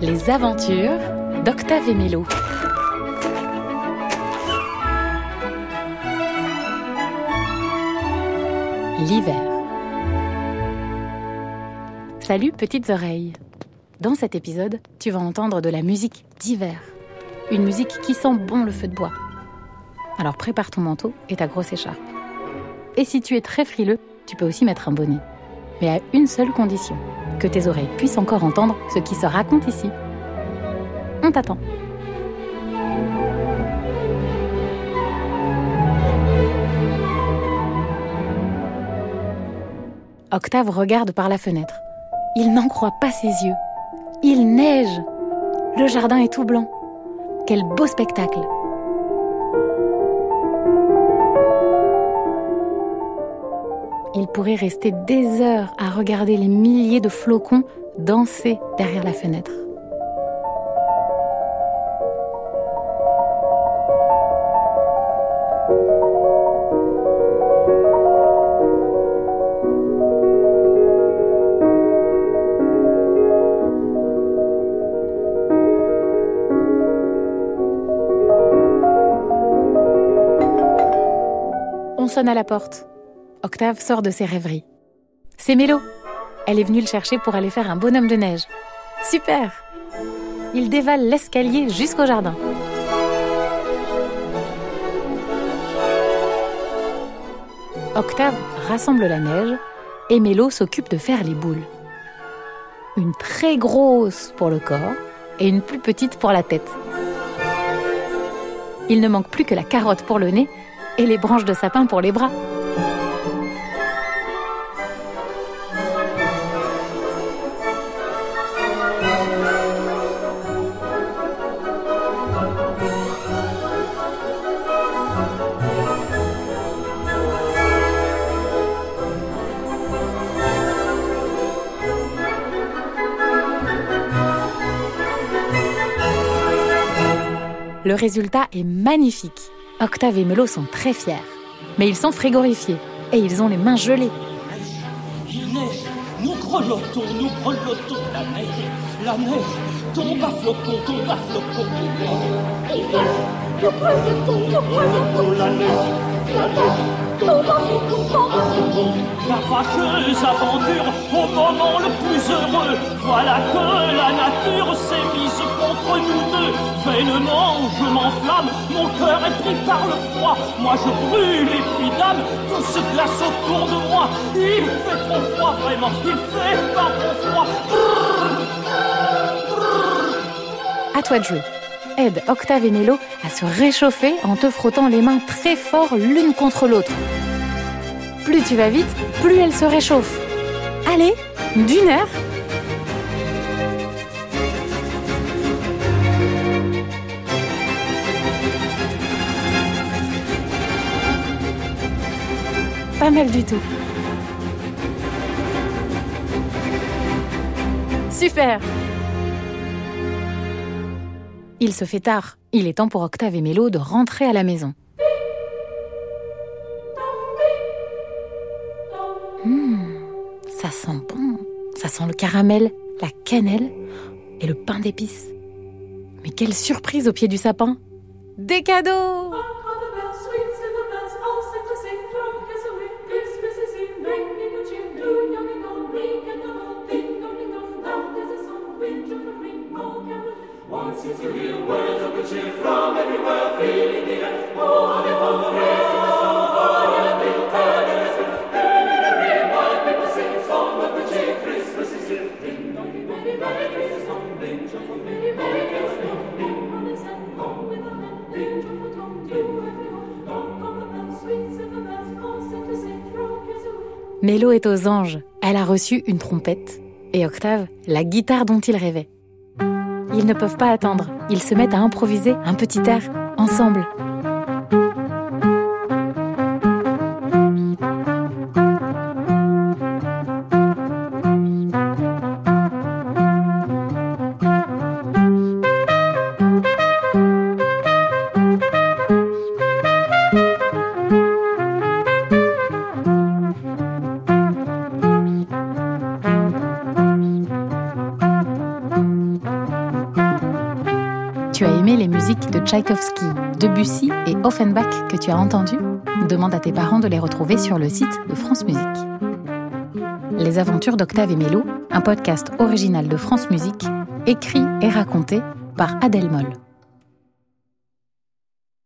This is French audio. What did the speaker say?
Les aventures d'Octave et. L'hiver. Salut petites oreilles. Dans cet épisode, tu vas entendre de la musique d'hiver. Une musique qui sent bon le feu de bois. Alors prépare ton manteau et ta grosse écharpe. Et si tu es très frileux, tu peux aussi mettre un bonnet. Mais à une seule condition, que tes oreilles puissent encore entendre ce qui se raconte ici. On t'attend. Octave regarde par la fenêtre. Il n'en croit pas ses yeux. Il neige. Le jardin est tout blanc. Quel beau spectacle. Il pourrait rester des heures à regarder les milliers de flocons danser derrière la fenêtre. On sonne à la porte. Octave sort de ses rêveries. C'est Mélo. Elle est venue le chercher pour aller faire un bonhomme de neige. Super Il dévale l'escalier jusqu'au jardin. Octave rassemble la neige et Mélo s'occupe de faire les boules. Une très grosse pour le corps et une plus petite pour la tête. Il ne manque plus que la carotte pour le nez et les branches de sapin pour les bras. Le résultat est magnifique. Octave et Melo sont très fiers. Mais ils sont frigorifiés et ils ont les mains gelées. Nous grelottons, nous grelottons la neige, la neige, tombe à flocons, tombe à flocons. Nous grelottons, nous grelottons la neige, la neige, tombe à flocons, tombe à flocons. La fâcheuse aventure au moment le plus heureux, voilà que la nature s'est mise contre nous. Vainement, je m'enflamme, mon cœur est pris par le froid. Moi je brûle et puis dame, tout se glace autour de moi. Il fait trop froid, vraiment, il fait pas trop froid. À toi de jouer. Aide Octave et Mélo à se réchauffer en te frottant les mains très fort l'une contre l'autre. Plus tu vas vite, plus elle se réchauffe. Allez, d'une heure. Pas mal du tout. Super Il se fait tard. Il est temps pour Octave et Mélo de rentrer à la maison. Hmm, ça sent bon. Ça sent le caramel, la cannelle et le pain d'épices. Mais quelle surprise au pied du sapin Des cadeaux Mélo est aux anges. Elle a reçu une trompette. Et Octave, la guitare dont il rêvait. Ils ne peuvent pas attendre. Ils se mettent à improviser un petit air ensemble. Tu as aimé les musiques de Tchaïkovski, Debussy et Offenbach que tu as entendues? Demande à tes parents de les retrouver sur le site de France Musique. Les aventures d'Octave et Mélo, un podcast original de France Musique, écrit et raconté par Adèle Moll.